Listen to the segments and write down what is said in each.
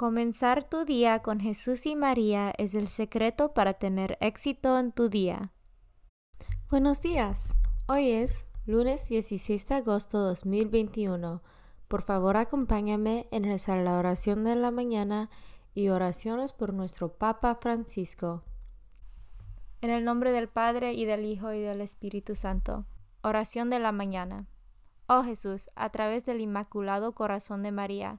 Comenzar tu día con Jesús y María es el secreto para tener éxito en tu día. Buenos días. Hoy es lunes 16 de agosto de 2021. Por favor, acompáñame en rezar la oración de la mañana y oraciones por nuestro Papa Francisco. En el nombre del Padre y del Hijo y del Espíritu Santo. Oración de la mañana. Oh Jesús, a través del Inmaculado Corazón de María,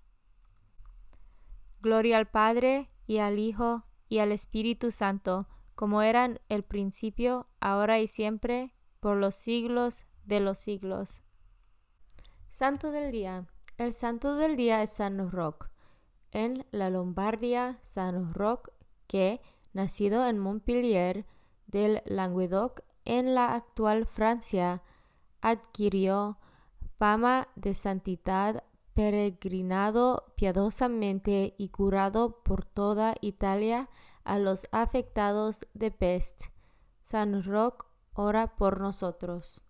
Gloria al Padre y al Hijo y al Espíritu Santo, como eran el principio, ahora y siempre, por los siglos de los siglos. Santo del Día. El Santo del Día es San Roque. En la Lombardia, San Roque, que, nacido en Montpellier del Languedoc, en la actual Francia, adquirió fama de santidad peregrinado piadosamente y curado por toda Italia a los afectados de peste. San Roque ora por nosotros.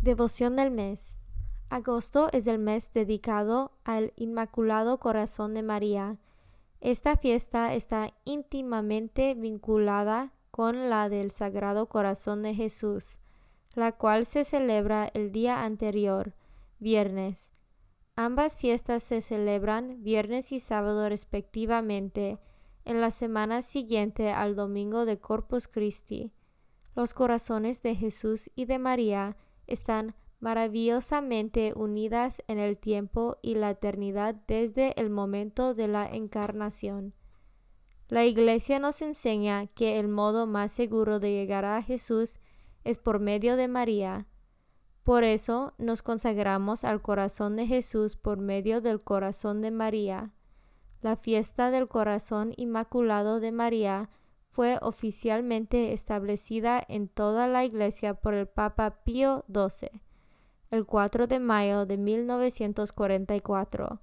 Devoción del mes. Agosto es el mes dedicado al Inmaculado Corazón de María. Esta fiesta está íntimamente vinculada con la del Sagrado Corazón de Jesús, la cual se celebra el día anterior, viernes, Ambas fiestas se celebran viernes y sábado respectivamente en la semana siguiente al domingo de Corpus Christi. Los corazones de Jesús y de María están maravillosamente unidas en el tiempo y la eternidad desde el momento de la encarnación. La Iglesia nos enseña que el modo más seguro de llegar a Jesús es por medio de María, por eso nos consagramos al corazón de Jesús por medio del corazón de María. La fiesta del corazón inmaculado de María fue oficialmente establecida en toda la Iglesia por el Papa Pío XII, el 4 de mayo de 1944,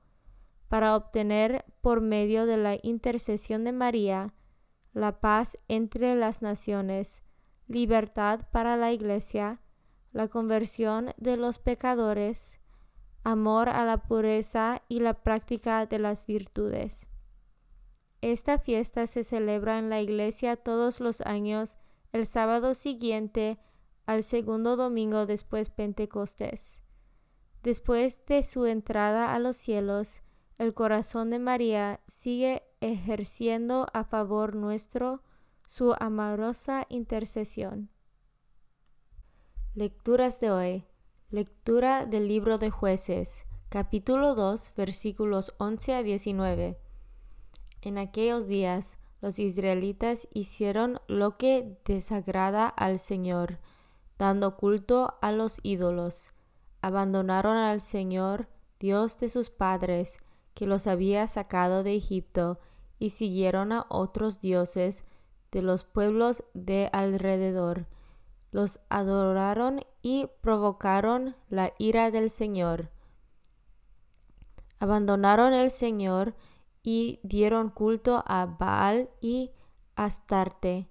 para obtener por medio de la intercesión de María la paz entre las naciones, libertad para la Iglesia, la conversión de los pecadores, amor a la pureza y la práctica de las virtudes. Esta fiesta se celebra en la iglesia todos los años el sábado siguiente al segundo domingo después Pentecostés. Después de su entrada a los cielos, el corazón de María sigue ejerciendo a favor nuestro su amorosa intercesión. Lecturas de hoy. Lectura del libro de jueces, capítulo 2, versículos 11 a 19. En aquellos días los israelitas hicieron lo que desagrada al Señor. dando culto a los ídolos. Abandonaron al Señor, Dios de sus padres, que los había sacado de Egipto, y siguieron a otros dioses de los pueblos de alrededor. Los adoraron y provocaron la ira del Señor. Abandonaron el Señor y dieron culto a Baal y Astarte.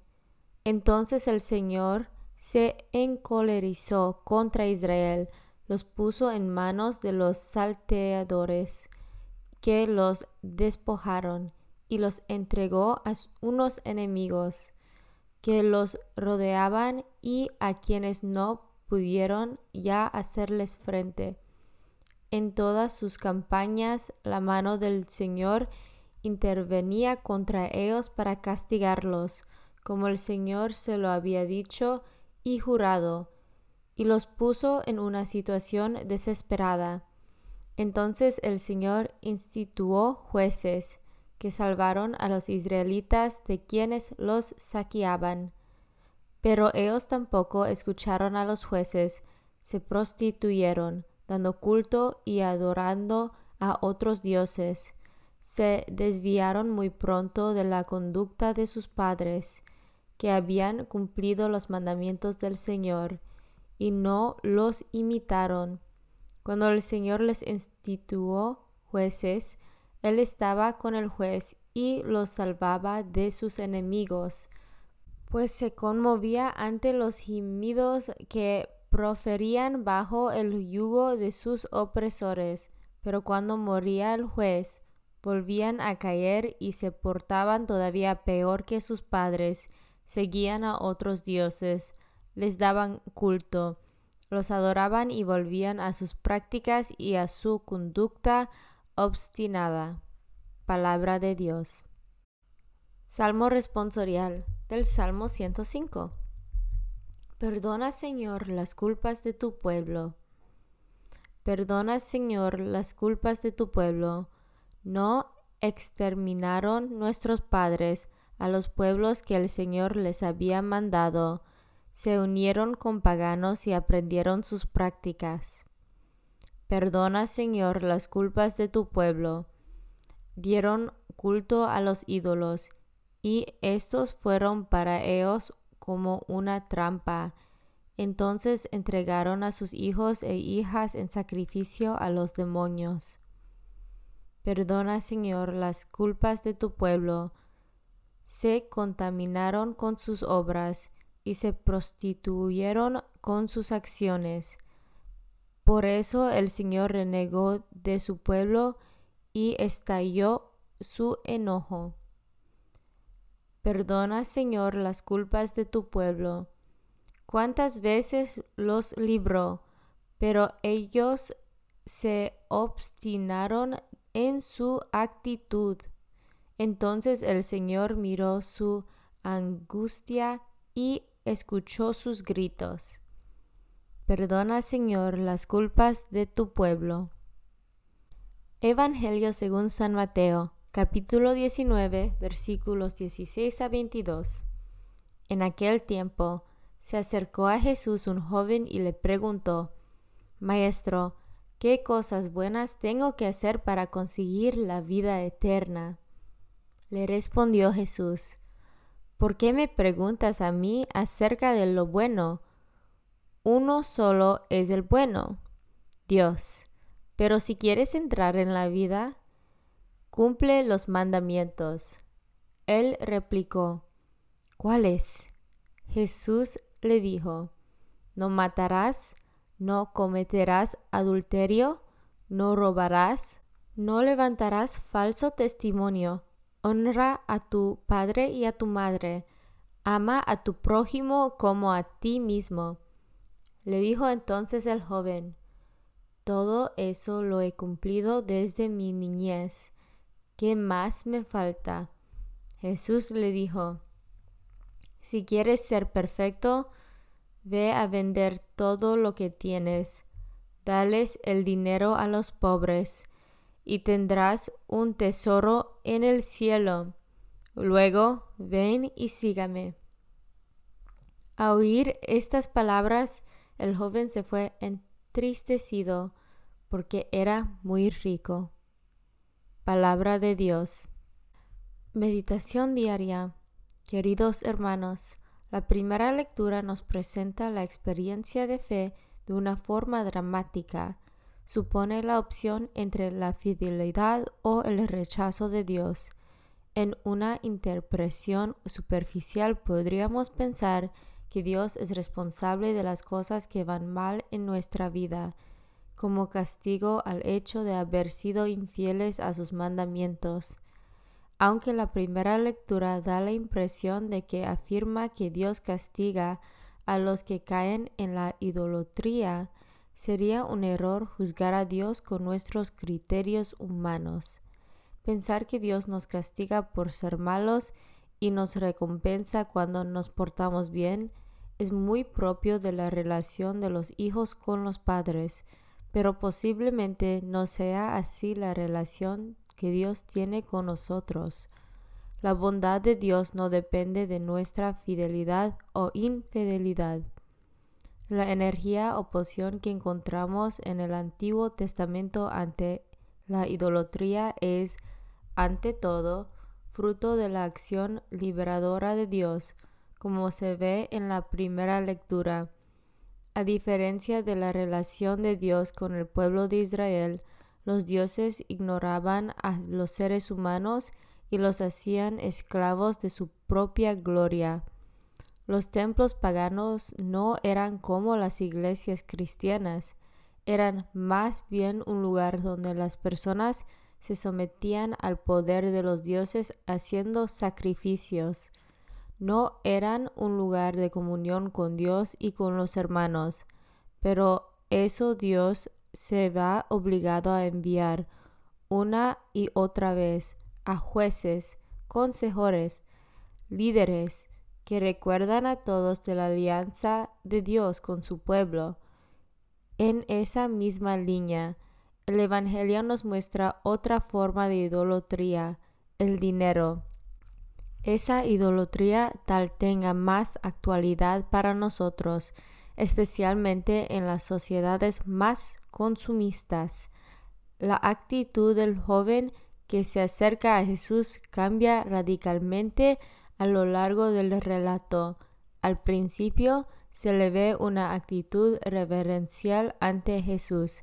Entonces el Señor se encolerizó contra Israel, los puso en manos de los salteadores, que los despojaron y los entregó a unos enemigos que los rodeaban y a quienes no pudieron ya hacerles frente. En todas sus campañas la mano del Señor intervenía contra ellos para castigarlos, como el Señor se lo había dicho y jurado, y los puso en una situación desesperada. Entonces el Señor instituó jueces que salvaron a los israelitas de quienes los saqueaban. Pero ellos tampoco escucharon a los jueces, se prostituyeron, dando culto y adorando a otros dioses. Se desviaron muy pronto de la conducta de sus padres, que habían cumplido los mandamientos del Señor, y no los imitaron. Cuando el Señor les instituyó jueces, él estaba con el juez y los salvaba de sus enemigos, pues se conmovía ante los gemidos que proferían bajo el yugo de sus opresores. Pero cuando moría el juez, volvían a caer y se portaban todavía peor que sus padres, seguían a otros dioses, les daban culto, los adoraban y volvían a sus prácticas y a su conducta obstinada. Palabra de Dios. Salmo responsorial del Salmo 105. Perdona, Señor, las culpas de tu pueblo. Perdona, Señor, las culpas de tu pueblo. No exterminaron nuestros padres a los pueblos que el Señor les había mandado. Se unieron con paganos y aprendieron sus prácticas. Perdona, Señor, las culpas de tu pueblo. Dieron culto a los ídolos, y estos fueron para ellos como una trampa. Entonces entregaron a sus hijos e hijas en sacrificio a los demonios. Perdona, Señor, las culpas de tu pueblo. Se contaminaron con sus obras y se prostituyeron con sus acciones por eso el Señor renegó de su pueblo y estalló su enojo. Perdona, Señor, las culpas de tu pueblo. Cuántas veces los libró, pero ellos se obstinaron en su actitud. Entonces el Señor miró su angustia y escuchó sus gritos. Perdona, Señor, las culpas de tu pueblo. Evangelio según San Mateo, capítulo 19, versículos 16 a 22. En aquel tiempo se acercó a Jesús un joven y le preguntó, Maestro, ¿qué cosas buenas tengo que hacer para conseguir la vida eterna? Le respondió Jesús, ¿por qué me preguntas a mí acerca de lo bueno? Uno solo es el bueno, Dios. Pero si quieres entrar en la vida, cumple los mandamientos. Él replicó, ¿cuáles? Jesús le dijo, no matarás, no cometerás adulterio, no robarás, no levantarás falso testimonio, honra a tu padre y a tu madre, ama a tu prójimo como a ti mismo. Le dijo entonces el joven, todo eso lo he cumplido desde mi niñez. ¿Qué más me falta? Jesús le dijo, si quieres ser perfecto, ve a vender todo lo que tienes, dales el dinero a los pobres, y tendrás un tesoro en el cielo. Luego ven y sígame. A oír estas palabras, el joven se fue entristecido porque era muy rico. Palabra de Dios. Meditación diaria. Queridos hermanos, la primera lectura nos presenta la experiencia de fe de una forma dramática. Supone la opción entre la fidelidad o el rechazo de Dios. En una interpretación superficial podríamos pensar que Dios es responsable de las cosas que van mal en nuestra vida, como castigo al hecho de haber sido infieles a sus mandamientos aunque la primera lectura da la impresión de que afirma que Dios castiga a los que caen en la idolatría, sería un error juzgar a Dios con nuestros criterios humanos. Pensar que Dios nos castiga por ser malos y nos recompensa cuando nos portamos bien es muy propio de la relación de los hijos con los padres, pero posiblemente no sea así la relación que Dios tiene con nosotros. La bondad de Dios no depende de nuestra fidelidad o infidelidad. La energía o poción que encontramos en el Antiguo Testamento ante la idolatría es, ante todo, fruto de la acción liberadora de Dios, como se ve en la primera lectura. A diferencia de la relación de Dios con el pueblo de Israel, los dioses ignoraban a los seres humanos y los hacían esclavos de su propia gloria. Los templos paganos no eran como las iglesias cristianas, eran más bien un lugar donde las personas se sometían al poder de los dioses haciendo sacrificios. No eran un lugar de comunión con Dios y con los hermanos, pero eso Dios se va obligado a enviar una y otra vez a jueces, consejores, líderes que recuerdan a todos de la alianza de Dios con su pueblo. En esa misma línea, el Evangelio nos muestra otra forma de idolatría, el dinero. Esa idolatría tal tenga más actualidad para nosotros especialmente en las sociedades más consumistas. La actitud del joven que se acerca a Jesús cambia radicalmente a lo largo del relato. Al principio se le ve una actitud reverencial ante Jesús.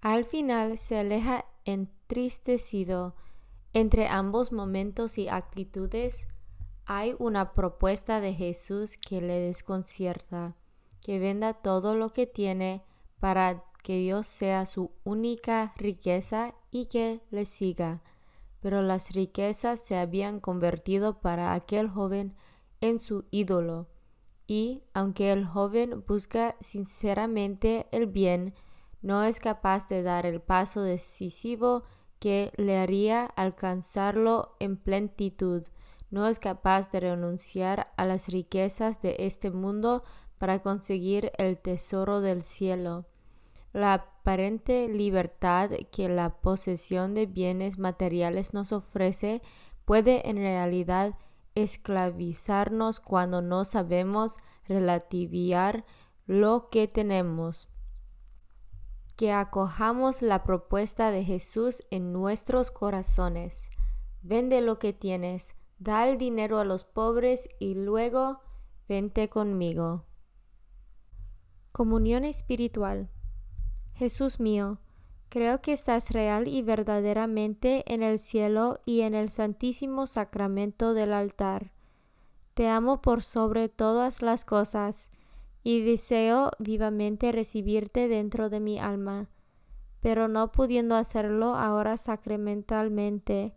Al final se aleja entristecido. Entre ambos momentos y actitudes hay una propuesta de Jesús que le desconcierta que venda todo lo que tiene para que Dios sea su única riqueza y que le siga. Pero las riquezas se habían convertido para aquel joven en su ídolo. Y aunque el joven busca sinceramente el bien, no es capaz de dar el paso decisivo que le haría alcanzarlo en plenitud. No es capaz de renunciar a las riquezas de este mundo para conseguir el tesoro del cielo. La aparente libertad que la posesión de bienes materiales nos ofrece puede en realidad esclavizarnos cuando no sabemos relativiar lo que tenemos. Que acojamos la propuesta de Jesús en nuestros corazones. Vende lo que tienes, da el dinero a los pobres y luego vente conmigo. Comunión espiritual. Jesús mío, creo que estás real y verdaderamente en el cielo y en el santísimo sacramento del altar. Te amo por sobre todas las cosas y deseo vivamente recibirte dentro de mi alma, pero no pudiendo hacerlo ahora sacramentalmente,